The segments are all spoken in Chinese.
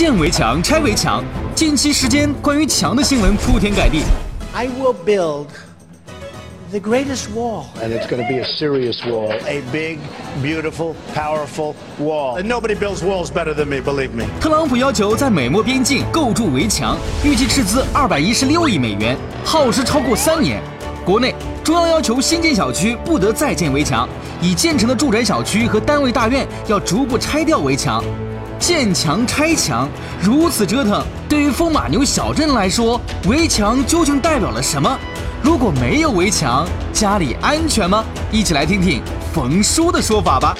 建围墙、拆围墙，近期时间关于墙的新闻铺天盖地。I will build the greatest wall. And it's going to be a serious wall. A big, beautiful, powerful wall. And nobody builds walls better than me, believe me. 特朗普要求在美墨边境构筑围墙，预计斥资二百一十六亿美元，耗时超过三年。国内中央要求新建小区不得再建围墙，已建成的住宅小区和单位大院要逐步拆掉围墙。建墙拆墙，如此折腾，对于风马牛小镇来说，围墙究竟代表了什么？如果没有围墙，家里安全吗？一起来听听冯叔的说法吧。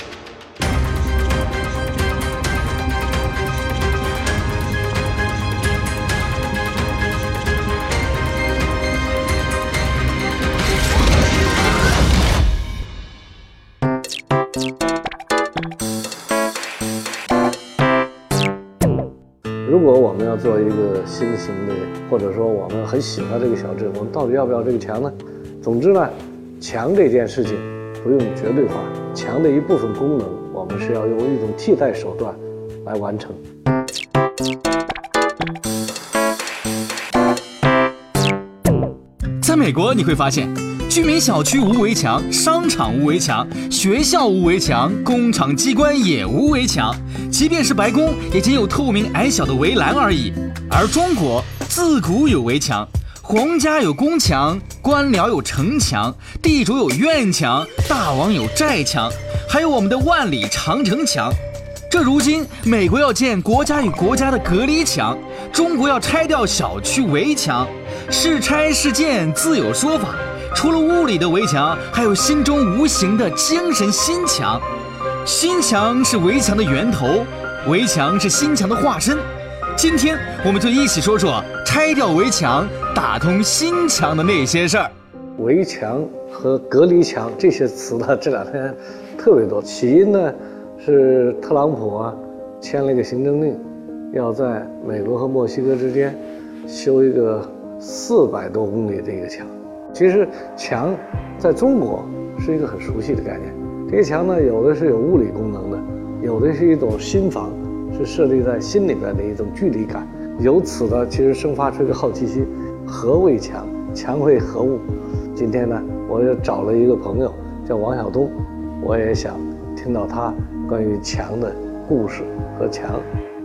新型的，或者说我们很喜欢这个小镇，我们到底要不要这个墙呢？总之呢，墙这件事情不用绝对化，墙的一部分功能，我们是要用一种替代手段来完成。在美国，你会发现，居民小区无围墙，商场无围墙，学校无围墙，工厂机关也无围墙，即便是白宫，也仅有透明矮小的围栏而已。而中国自古有围墙，皇家有宫墙，官僚有城墙，地主有院墙，大王有寨墙，还有我们的万里长城墙。这如今，美国要建国家与国家的隔离墙，中国要拆掉小区围墙，是拆是建自有说法。除了物理的围墙，还有心中无形的精神心墙。心墙是围墙的源头，围墙是心墙的化身。今天，我们就一起说说拆掉围墙、打通心墙的那些事儿。围墙和隔离墙这些词呢，这两天特别多。起因呢，是特朗普啊签了一个行政令，要在美国和墨西哥之间修一个四百多公里的一个墙。其实墙在中国是一个很熟悉的概念。这个墙呢，有的是有物理功能的，有的是一种心房，是设立在心里边的一种距离感。由此呢，其实生发出一个好奇心：何谓墙？墙为何物？今天呢，我又找了一个朋友叫王晓东，我也想听到他关于墙的故事和墙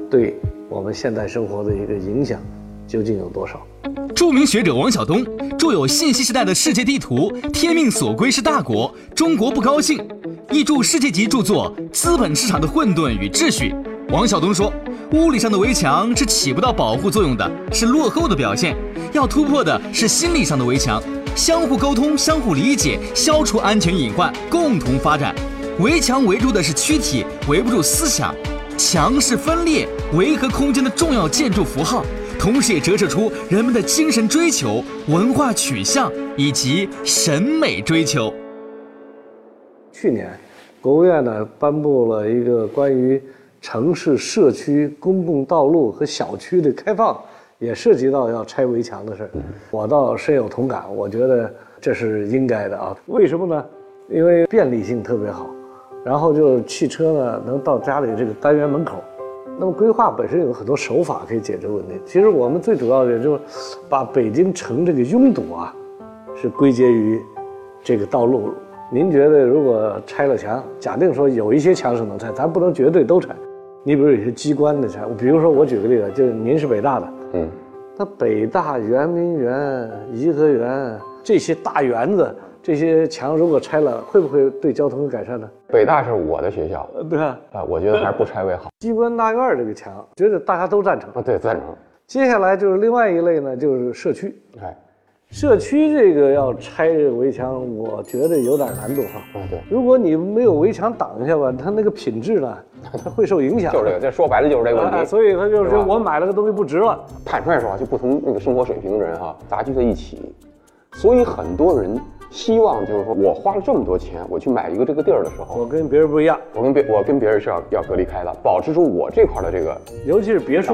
对我们现代生活的一个影响究竟有多少。著名学者王晓东著有《信息时代的世界地图》《天命所归是大国，中国不高兴》，译著世界级著作《资本市场的混沌与秩序》。王晓东说，物理上的围墙是起不到保护作用的，是落后的表现。要突破的是心理上的围墙，相互沟通、相互理解，消除安全隐患，共同发展。围墙围住的是躯体，围不住思想。墙是分裂、维和空间的重要建筑符号。同时也折射出人们的精神追求、文化取向以及审美追求。去年，国务院呢颁布了一个关于城市社区公共道路和小区的开放，也涉及到要拆围墙的事儿。我倒深有同感，我觉得这是应该的啊。为什么呢？因为便利性特别好，然后就是汽车呢能到家里这个单元门口。那么规划本身有很多手法可以解决问题。其实我们最主要的就是把北京城这个拥堵啊，是归结于这个道路。您觉得如果拆了墙，假定说有一些墙是能拆，咱不能绝对都拆。你比如有些机关的拆，比如说我举个例子，就是您是北大的，嗯，那北大、圆明园、颐和园这些大园子。这些墙如果拆了，会不会对交通有改善呢？北大是我的学校，对吧？啊，我觉得还是不拆为好。机关大院这个墙，觉得大家都赞成啊，对，赞成。接下来就是另外一类呢，就是社区。哎，社区这个要拆这个围墙，我觉得有点难度哈。如果你没有围墙挡一下吧，它那个品质呢，它会受影响。就是这个，这说白了就是这个问题。所以他就是说我买了个东西不值了。坦率说啊，就不同那个生活水平的人哈，杂居在一起，所以很多人。希望就是说，我花了这么多钱，我去买一个这个地儿的时候，我跟别人不一样，我跟别我跟别人是要要隔离开的，保持住我这块的这个，尤其是别墅，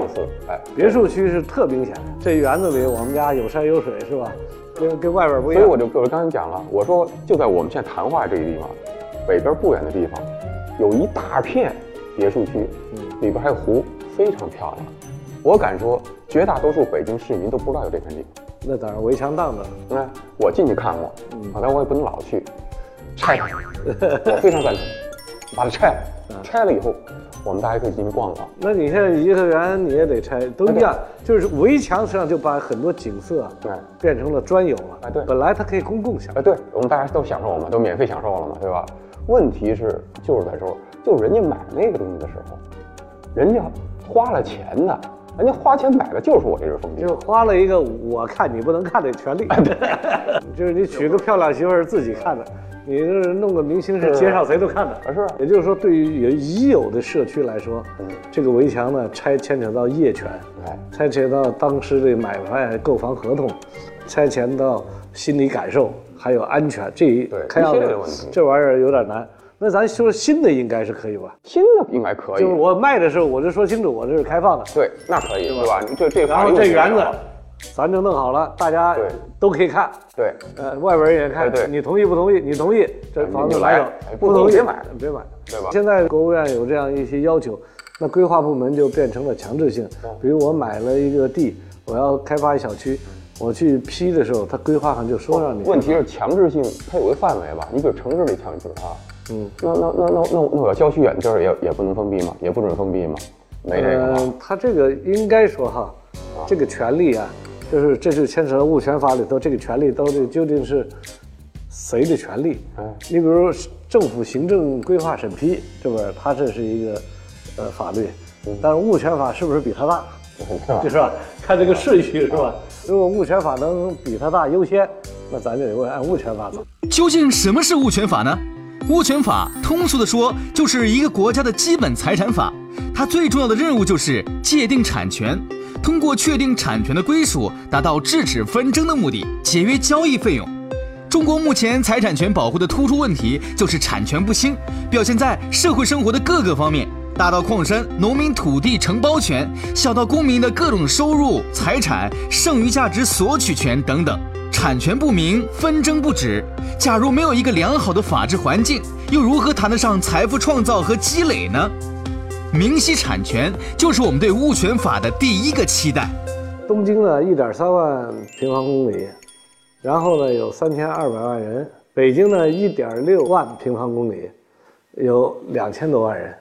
哎，别墅区是特明显的。这园子里，我们家有山有水，是吧？跟跟外边不一样。所以我就我刚才讲了，我说就在我们现在谈话这个地方，北边不远的地方，有一大片别墅区，里边还有湖，非常漂亮。我敢说，绝大多数北京市民都不知道有这片地。那当然，围墙当的。哎，我进去看过，啊，但我也不能老去，拆它，我非常赞成，把它拆了，拆了以后，我们大家可以进去逛逛。那你现在颐和园你也得拆，都一样，就是围墙实际上就把很多景色啊对变成了专有了。哎对本来它可以公共享哎，对，我们大家都享受了嘛，都免费享受了嘛，对吧？问题是就是在说，就是人家买那个东西的时候，人家花了钱的，人家花钱买的就是我这只封闭就。花了一个我看你不能看的权利，就是你娶个漂亮媳妇儿自己看的，你就是弄个明星是街上谁都看的。啊是也就是说，对于有已有的社区来说，这个围墙呢拆牵扯到业权，哎拆扯到当时的买卖购房合同，拆牵到心理感受，还有安全这一对看样子这玩意儿有点难。那咱说新的应该是可以吧？新的应该可以，就是我卖的时候我就说清楚，我这是开放的。对，那可以，对吧？你这这然后这园子咱就弄好了，大家都可以看，对，呃，外边人也看，对对你同意不同意？你同意，这房子来哎；不同意别买别买，对吧现在国务院有这样一些要求，那规划部门就变成了强制性。比如我买了一个地，我要开发一小区，我去批的时候，他规划上就说让你。问题是强制性，它有个范围吧？你比如城市里强制啊，嗯，那那那那那那我要郊区远地儿也也不能封闭吗？也不准封闭吗？没这个他这个应该说哈，这个权利啊，就是这就牵扯到物权法里头，这个权利到底究竟是谁的权利？哎你比如政府行政规划审批，这不是它这是一个呃法律，但是物权法是不是比它大？就是吧？看这个顺序是吧？如果物权法能比它大优先，那咱就得按物权法走。究竟什么是物权法呢？物权法通俗的说，就是一个国家的基本财产法。它最重要的任务就是界定产权，通过确定产权的归属，达到制止纷争的目的，节约交易费用。中国目前财产权保护的突出问题就是产权不清，表现在社会生活的各个方面，大到矿山、农民土地承包权，小到公民的各种收入、财产、剩余价值索取权等等。产权不明，纷争不止。假如没有一个良好的法治环境，又如何谈得上财富创造和积累呢？明晰产权就是我们对物权法的第一个期待。东京呢，一点三万平方公里，然后呢有三千二百万人；北京呢，一点六万平方公里，有两千多万人。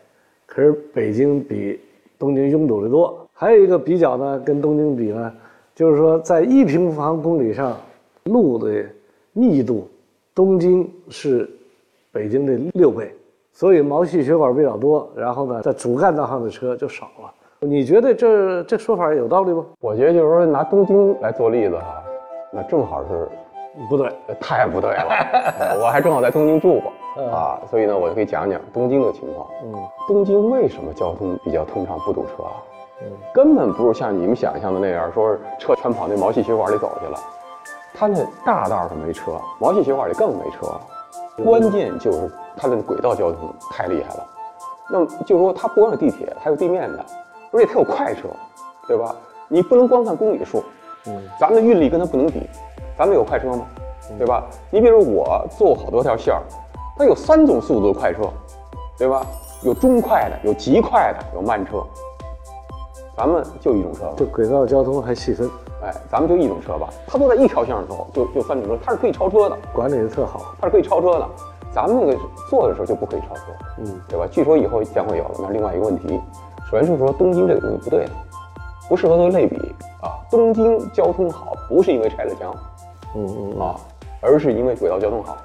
可是北京比东京拥堵的多。还有一个比较呢，跟东京比呢，就是说在一平方公里上路的密度，东京是北京的六倍，所以毛细血管比较多。然后呢，在主干道上的车就少了。你觉得这这说法有道理吗？我觉得就是说拿东京来做例子哈，那正好是不对，呃太不对了。呃 我还正好在东京住过啊，所以呢，我就可以讲讲东京的情况。嗯，东京为什么交通比较通畅不堵车啊？根本不是像你们想象的那样，说是车全跑那毛细血管里走去了。它那大道上没车，毛细血管里更没车。关键就是它的轨道交通太厉害了。那么就是说，它不光有地铁，还有地面的，而且它有快车，对吧？你不能光看公里数，嗯，咱们的运力跟它不能比。咱们有快车吗？对吧？你比如我坐好多条线儿，它有三种速度的快车，对吧？有中快的，有极快的，有慢车。咱们就一种车吧，这轨道交通还细分，哎，咱们就一种车吧。它都在一条线上走，就就三种车，它是可以超车的，管理的特好。它是可以超车的。咱们那个做的时候就不可以超车，嗯，对吧？据说以后将会有了。那另外一个问题，首先就是说东京这个东西不对的，不适合做类比啊。东京交通好，不是因为拆了墙，嗯嗯啊，而是因为轨道交通好。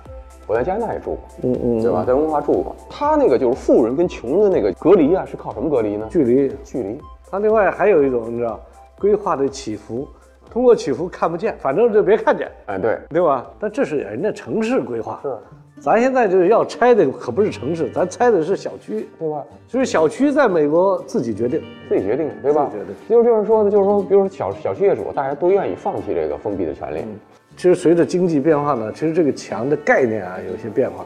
我在加拿大也住过，嗯嗯，对吧？在温哥华住过。他那个就是富人跟穷的那个隔离啊，是靠什么隔离呢？距离，距离。他另外还有一种你知道，规划的起伏，通过起伏看不见，反正就别看见，哎，对，对吧？但这是人家城市规划，是，咱现在就是要拆的可不是城市，咱拆的是小区，对吧？就是小区在美国自己决定。自己决定，对吧？自己决定就是就是说呢，就是说，比如说小小区业主，大家都愿意放弃这个封闭的权利。其实随着经济变化呢，其实这个墙的概念啊有些变化。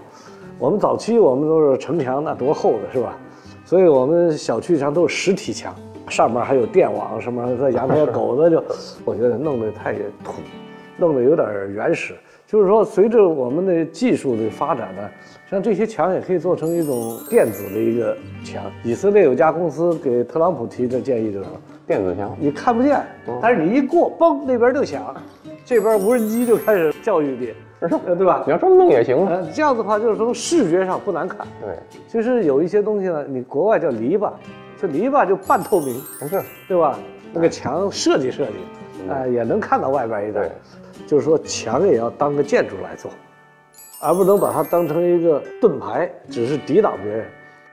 我们早期我们都是城墙，那多厚的是吧？所以我们小区墙都是实体墙，上面还有电网什么，在阳台狗子就，我觉得弄得太土，弄得有点原始。就是说，随着我们的技术的发展呢，像这些墙也可以做成一种电子的一个墙。以色列有家公司给特朗普提的建议就是，电子墙，你看不见，但是你一过，嘣，那边就响，这边无人机就开始教育你，呃对吧你？要这么弄也行啊。呃，这样的话就是从视觉上不难看。对，其实有一些东西呢，你国外叫篱笆，这篱笆就半透明，不是，对吧？那个墙设计设计，啊、也能看到外边一点。就是说墙也要当个建筑来做，而不能把它当成一个盾牌，只是抵挡别人。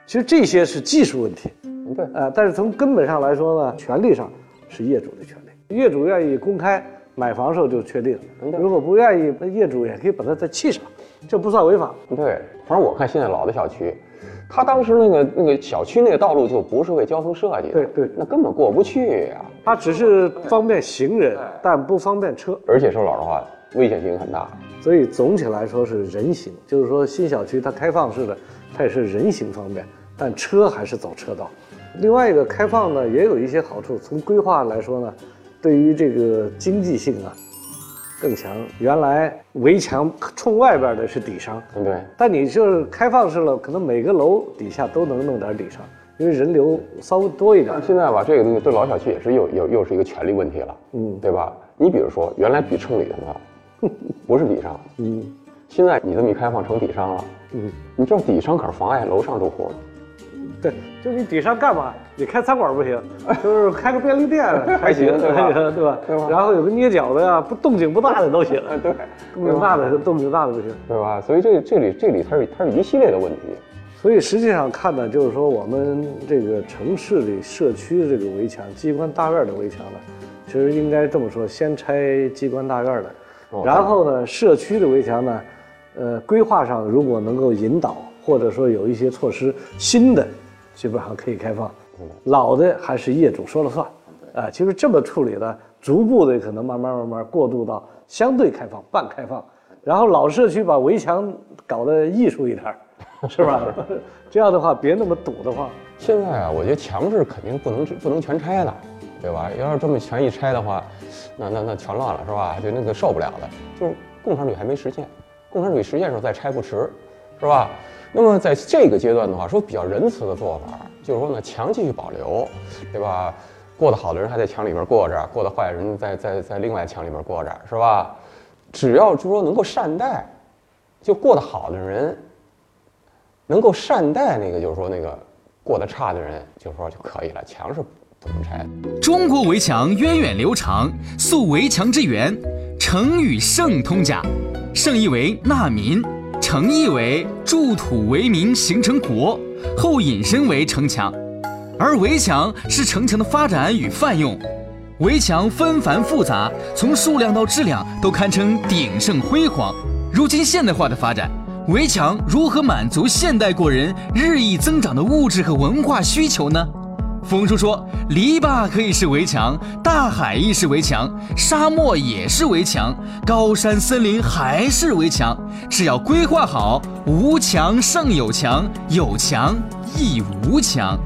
其实这些是技术问题，对，呃，但是从根本上来说呢，权利上是业主的权利。业主愿意公开买房时候就确定，如果不愿意，那业主也可以把它再砌上，这不算违法。对，反正我看现在老的小区，他当时那个那个小区那个道路就不是为交通设计的，对对那根本过不去呀、它只是方便行人，但不方便车。而且说老实话，危险性很大。所以总体来说是人行，就是说新小区它开放式的，它也是人行方便，但车还是走车道。另外一个开放呢，也有一些好处。从规划来说呢，对于这个经济性啊更强。原来围墙冲外边的是底商，对？但你就是开放式了，可能每个楼底下都能弄点底商，因为人流稍微多一点但。现在吧，这个东西对老小区也是又又又是一个权利问题了，嗯对吧？你比如说，原来比城里的呢，不是底商，嗯现在你这么一开放成底商了，嗯，你知道底商可是妨碍楼上住户的。对，就你底商干嘛？你开餐馆不行，就是开个便利店 还行，还行对吧？对吧然后有个捏脚的呀，不动静不大的都行，对，动静大的动静大的不行。对吧？所以这这里这里它是它是一系列的问题。所以实际上看呢，就是说我们这个城市里社区的这个围墙、机关大院的围墙呢，其实应该这么说：先拆机关大院的，哦然后呢，社区的围墙呢，呃，规划上如果能够引导，或者说有一些措施，新的基本上可以开放，老的还是业主说了算。啊，其实这么处理呢，逐步的可能慢慢慢慢过渡到相对开放、半开放，然后老社区把围墙搞得艺术一点儿，是吧？这样的话别那么堵得慌。现在啊，我觉得墙是肯定不能不能全拆的，对吧？要是这么全一拆的话，那那那全乱了，是吧？就那个受不了的。就是共产主义还没实现，共产主义实现的时候再拆不迟，是吧？那么在这个阶段的话，说比较仁慈的做法，就是说呢，墙继续保留，对吧？过得好的人还在墙里面过着，过得坏的人在在在另外墙里面过着，是吧？只要就是说能够善待，就过得好的人，能够善待那个就是说那个过得差的人，就是说就可以了。墙是不能拆。中国围墙源远流长，溯围墙之源，成语圣通假。圣意为纳民，成意为筑土为民，形成国，后引申为城墙。而围墙是城墙的发展与泛用。围墙纷繁复杂，从数量到质量都堪称鼎盛辉煌。如今现代化的发展，围墙如何满足现代国人日益增长的物质和文化需求呢？冯叔说：“篱笆可以是围墙，大海亦是围墙，沙漠也是围墙，高山森林还是围墙。只要规划好，无墙胜有墙，有墙亦无墙。”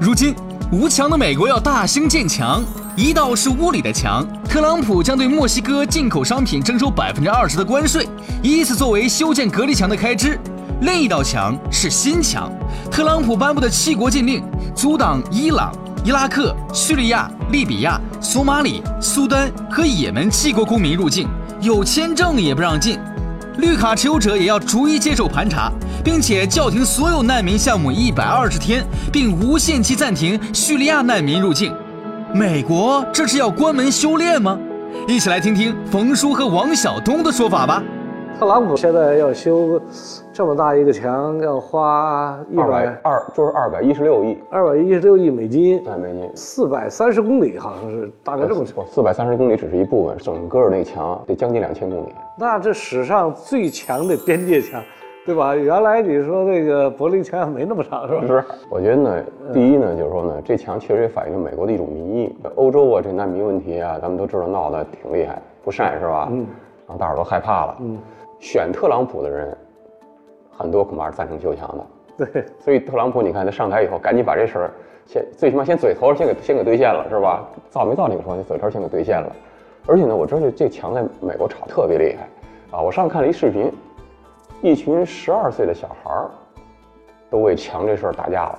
如今，无墙的美国要大兴建墙，一道是屋里的墙，特朗普将对墨西哥进口商品征收百分之二十的关税，以此作为修建隔离墙的开支。另一道墙是新墙，特朗普颁布的七国禁令，阻挡伊朗、伊拉克、叙利亚、利比亚、索马里、苏丹和也门七国公民入境，有签证也不让进。绿卡持有者也要逐一接受盘查，并且叫停所有难民项目一百二十天，并无限期暂停叙利亚难民入境。美国这是要关门修炼吗？一起来听听冯叔和王晓东的说法吧。特朗普现在要修这么大一个墙，要花一二百百二就是二百一十六亿二百一十六亿美金，对美金。四百三十公里，好像是大概这么长。四百三十公里只是一部分，整个那墙得将近两千公里。那这史上最强的边界墙，对吧？原来你说那个柏林墙没那么长，是吧？是，我觉得呢，第一呢，就是说呢，这墙确实也反映了美国的一种民意。欧洲啊，这难民问题啊，咱们都知道闹得挺厉害，不善是吧？嗯，然后大伙儿都害怕了。嗯，选特朗普的人，很多恐怕是赞成修墙的。对，所以特朗普，你看他上台以后，赶紧把这事儿先，最起码先嘴头先给先给兑现了，是吧？造没造那个说，你嘴头先给兑现了。而且呢，我知道这这墙在美国炒特别厉害啊！我上次看了一视频，一群十二岁的小孩儿都为墙这事儿打架了。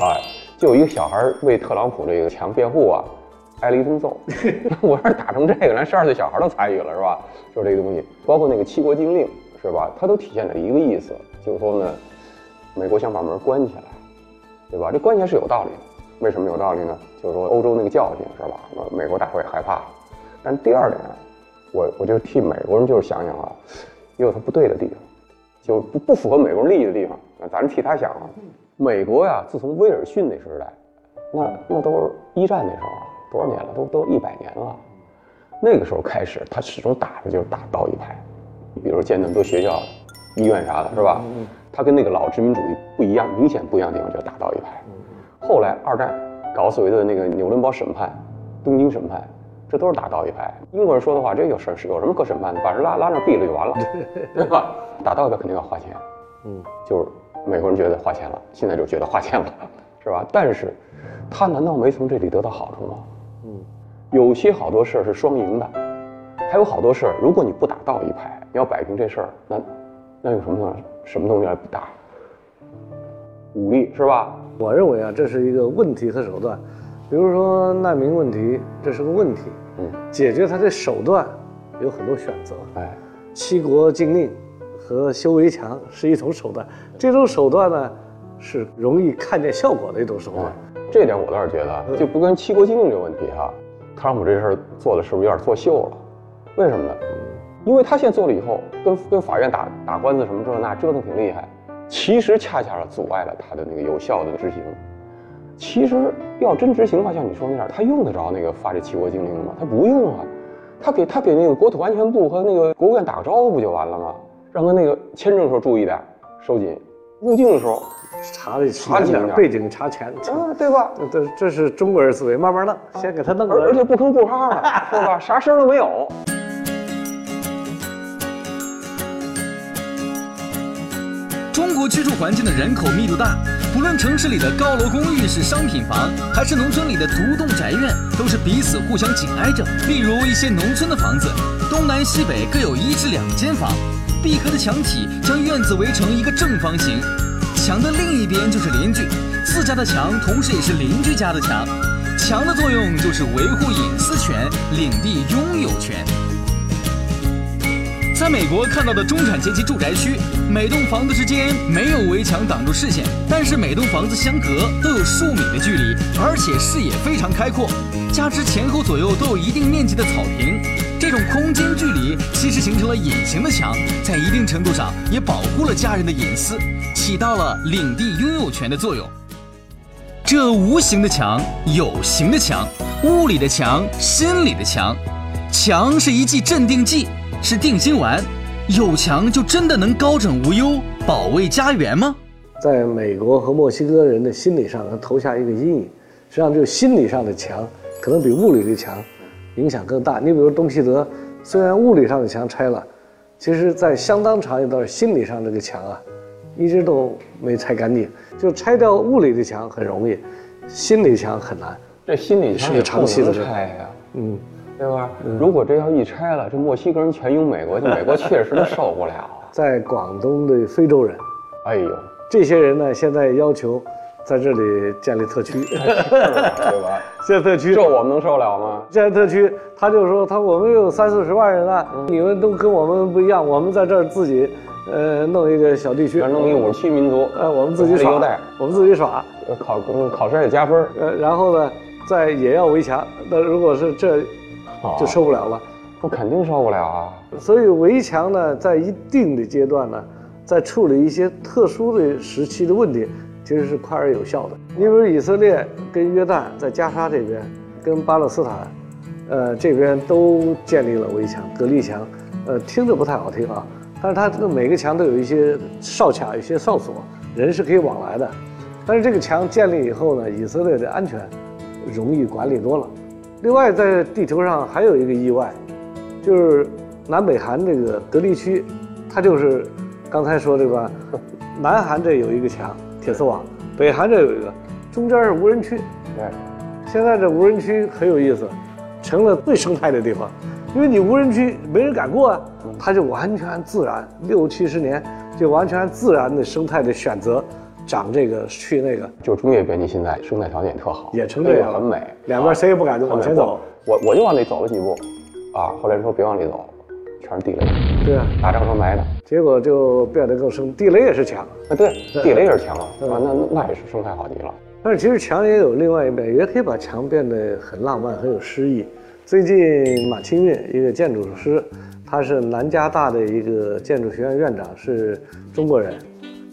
哎，就有一个小孩为特朗普这个墙辩护啊，挨了一顿揍。我要是打成这个，连十二岁小孩都参与了是吧？就是这个东西，包括那个七国禁令是吧？它都体现了一个意思，就是说呢，美国想把门关起来，对吧？这关起来是有道理的。为什么有道理呢？就是说欧洲那个教训是吧？美国大会害怕。但第二点，我我就替美国人就是想想啊，也有他不对的地方，就不不符合美国人利益的地方。那咱替他想啊，美国呀，自从威尔逊那时代，那那都是一战那时候，多少年了？都都一百年了。那个时候开始，他始终打的就是打道义派，比如建那么多学校、医院啥的，是吧？他跟那个老殖民主义不一样，明显不一样的地方就是打道义牌。后来二战搞所谓的那个纽伦堡审判、东京审判。这都是打道义牌。英国人说的话，这有事是有什么可审判的？把人拉拉那毙了就完了，对吧？打道义牌肯定要花钱，嗯，就是美国人觉得花钱了，现在就觉得花钱了，是吧？但是，他难道没从这里得到好处吗？嗯，有些好多事儿是双赢的，还有好多事儿，如果你不打道一牌，你要摆平这事儿，那那有什么东西？什么东西来打？武力是吧？我认为啊，这是一个问题和手段。比如说难民问题，这是个问题。嗯，解决它的手段有很多选择。哎，七国禁令和修围墙是一种手段，这种手段呢是容易看见效果的一种手段。这点我倒是觉得，就不跟七国禁令这个问题哈，特朗普这事儿做的是不是有点作秀了？为什么呢？因为他现在做了以后，跟跟法院打打官司什么这那折腾挺厉害，其实恰恰是阻碍了他的那个有效的执行。其实要真执行的话，像你说那样，他用得着那个发这七国禁令吗？他不用啊，他给他给那个国土安全部和那个国务院打个招呼不就完了吗？让他那个签证时候注意点，收紧；入境的时候查的查点背景查全，啊，对吧？这这是中国人思维，慢慢弄，先给他弄，而且不吭不哈的，是吧？啥声都没有。中国居住环境的人口密度大，不论城市里的高楼公寓是商品房，还是农村里的独栋宅院，都是彼此互相紧挨着。例如一些农村的房子，东南西北各有一至两间房，闭合的墙体将院子围成一个正方形，墙的另一边就是邻居，自家的墙同时也是邻居家的墙。墙的作用就是维护隐私权、领地拥有权。在美国看到的中产阶级住宅区，每栋房子之间没有围墙挡住视线，但是每栋房子相隔都有数米的距离，而且视野非常开阔，加之前后左右都有一定面积的草坪，这种空间距离其实形成了隐形的墙，在一定程度上也保护了家人的隐私，起到了领地拥有权的作用。这无形的墙，有形的墙，物理的墙，心理的墙，墙是一剂镇定剂。是定心丸，有墙就真的能高枕无忧，保卫家园吗？在美国和墨西哥人的心理上，投下一个阴影。实际上，就心理上的墙，可能比物理的墙影响更大。你比如东西德，虽然物理上的墙拆了，其实在相当长一段心理上这个墙啊，一直都没拆干净。就拆掉物理的墙很容易，心理墙很难。这心理墙是个长期的拆呀，嗯。对吧？如果这要一拆了，这墨西哥人全用美国，这美国确实受不了。在广东的非洲人，哎呦，这些人呢，现在要求在这里建立特区，对吧？建特区，这我们能受了吗？建特区，他就说他我们有三四十万人了，你们都跟我们不一样，我们在这儿自己，呃，弄一个小地区，弄一五十七民族，呃，我们自己耍，我们自己耍，考考试也加分，呃，然后呢，再也要围墙，那如果是这。就受不了了，我肯定受不了啊！所以围墙呢，在一定的阶段呢，在处理一些特殊的时期的问题，其实是快而有效的。你比如以色列跟约旦在加沙这边，跟巴勒斯坦，呃，这边都建立了围墙、隔离墙，呃，听着不太好听啊，但是它这个每个墙都有一些哨卡、一些哨所，人是可以往来的。但是这个墙建立以后呢，以色列的安全容易管理多了。另外，在地球上还有一个意外，就是南北韩这个隔离区，它就是刚才说这个，南韩这有一个墙铁丝网，北韩这有一个，中间是无人区。对，现在这无人区很有意思，成了最生态的地方，因为你无人区没人敢过啊，它就完全自然，六七十年就完全自然的生态的选择，长这个去那个，就中越边境现在生态条件也特好，也成这样很美，两边谁也不敢就往前走。我我就往里走了几步，啊，后来说别往里走，全是地雷，对啊，打仗时候埋的。结果就变得更深，地雷也是墙。啊，对，地雷也是墙啊，啊，那那也是生态好极了。但是其实墙也有另外一面，也可以把墙变得很浪漫、很有诗意。最近马清运一个建筑师，他是南加大的一个建筑学院院长，是中国人。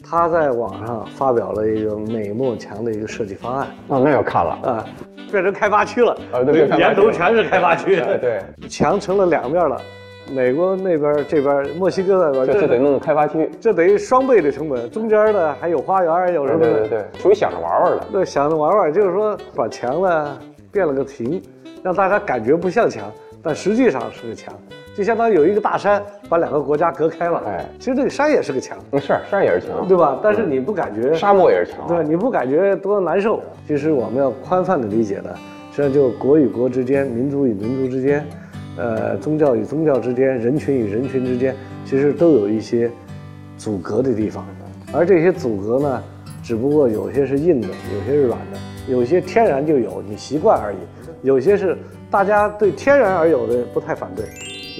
他在网上发表了一个美墨墙的一个设计方案。啊，那要看了啊，变成开发区了。啊，对，沿途全是开发区。对，墙成了两面了。美国那边这边，墨西哥那边，这得弄个开发区，这等于双倍的成本。中间呢还有花园，有什么？对对对，属于想着玩玩的。对，想着玩玩，就是说把墙呢变了个亭，让大家感觉不像墙，但实际上是个墙。就相当于有一个大山把两个国家隔开了，哎，其实这个山也是个墙，是山也是墙，对吧？但是你不感觉沙漠也是墙，对，你不感觉多难受。其实我们要宽泛的理解呢，实际上就国与国之间、民族与民族之间、呃宗教与宗教之间、人群与人群之间，其实都有一些阻隔的地方。而这些阻隔呢，只不过有些是硬的，有些是软的，有些天然就有，你习惯而已；有些是大家对天然而有的不太反对。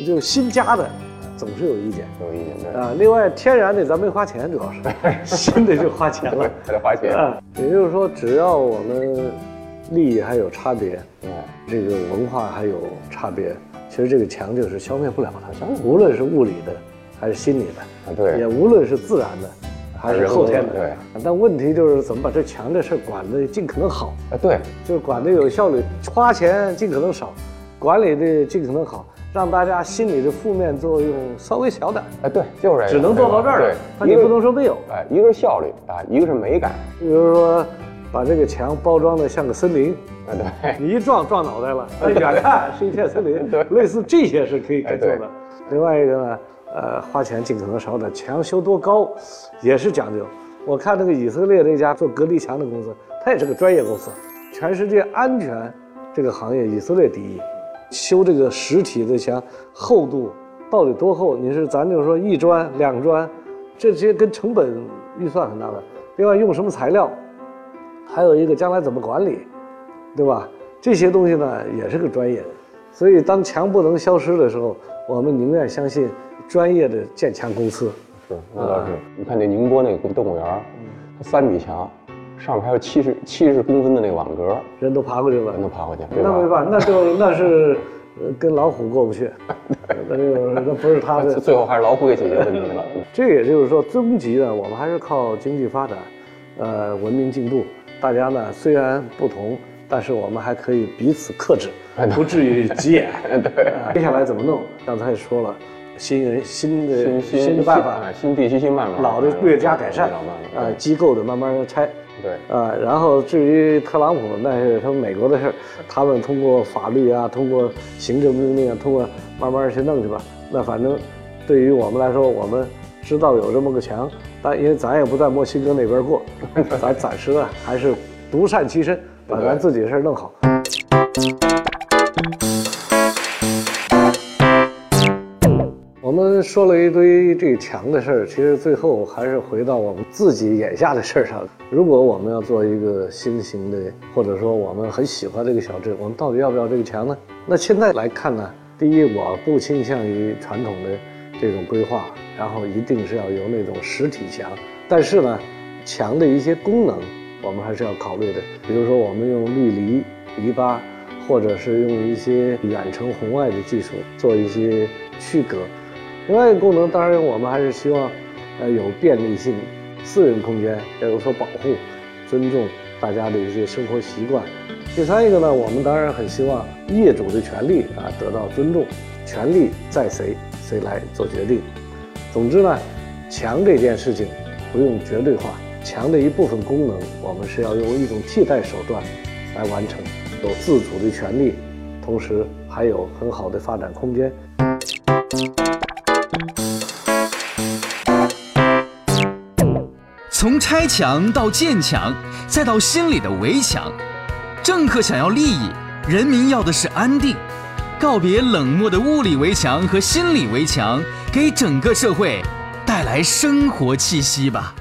就新加的，总是有意见，有意见对啊。另外，天然的咱没花钱，主要是 新的就花钱了，还得花钱啊。也就是说，只要我们利益还有差别，嗯，这个文化还有差别，其实这个墙就是消灭不了它。无论是物理的，还是心理的，啊对，也无论是自然的，还是后天的，对。但问题就是怎么把这墙这事管得尽可能好，啊对，就是管得有效率，花钱尽可能少，管理的尽可能好。让大家心里的负面作用稍微小点，哎，对，就是只能做到这儿对，那你不能说没有，哎，一个是效率啊，一个是美感。比如说，把这个墙包装的像个森林，啊，对，你一撞撞脑袋了，远看是一片森林，对，类似这些是可以改做的。另外一个呢，呃，花钱尽可能少点，墙修多高，也是讲究。我看那个以色列那家做隔离墙的公司，它也是个专业公司，全世界安全这个行业以色列第一。修这个实体的墙厚度到底多厚？你是咱就说一砖两砖，这些跟成本预算很大的。另外用什么材料，还有一个将来怎么管理，对吧？这些东西呢也是个专业。所以当墙不能消失的时候，我们宁愿相信专业的建墙公司。是，那倒是。你看那宁波那个动物园，它三米墙。上面还有七十七十公分的那个网格，人都爬过去了，人都爬过去，那没办法，那就 那是跟老虎过不去，那那不是他的，最后还是老虎给解决问题了。这也就是说，终极呢，我们还是靠经济发展，呃，文明进步。大家呢虽然不同，但是我们还可以彼此克制，不至于急眼。对，接下来怎么弄？刚才也说了，新人新的新的办法，新地区新办法，老的略加改善，啊，机构的慢慢拆。对啊，然后至于特朗普，那是他们美国的事儿，他们通过法律啊，通过行政命令啊，通过慢慢去弄去吧。那反正对于我们来说，我们知道有这么个墙，但因为咱也不在墨西哥那边过，咱暂时呢还是独善其身，把咱自己的事儿弄好。我们说了一堆这墙的事儿，其实最后还是回到我们自己眼下的事儿上。如果我们要做一个新型的，或者说我们很喜欢这个小镇，我们到底要不要这个墙呢？那现在来看呢，第一，我不倾向于传统的这种规划，然后一定是要有那种实体墙。但是呢，墙的一些功能，我们还是要考虑的。比如说，我们用绿篱篱笆，或者是用一些远程红外的技术做一些区隔。另外一个功能，当然我们还是希望，呃，有便利性，私人空间要有所保护，尊重大家的一些生活习惯。第三一个呢，我们当然很希望业主的权利啊得到尊重，权利在谁，谁来做决定。总之呢，墙这件事情不用绝对化，墙的一部分功能，我们是要用一种替代手段来完成，有自主的权利，同时还有很好的发展空间。从拆墙到建墙，再到心里的围墙，政客想要利益，人民要的是安定。告别冷漠的物理围墙和心理围墙，给整个社会带来生活气息吧。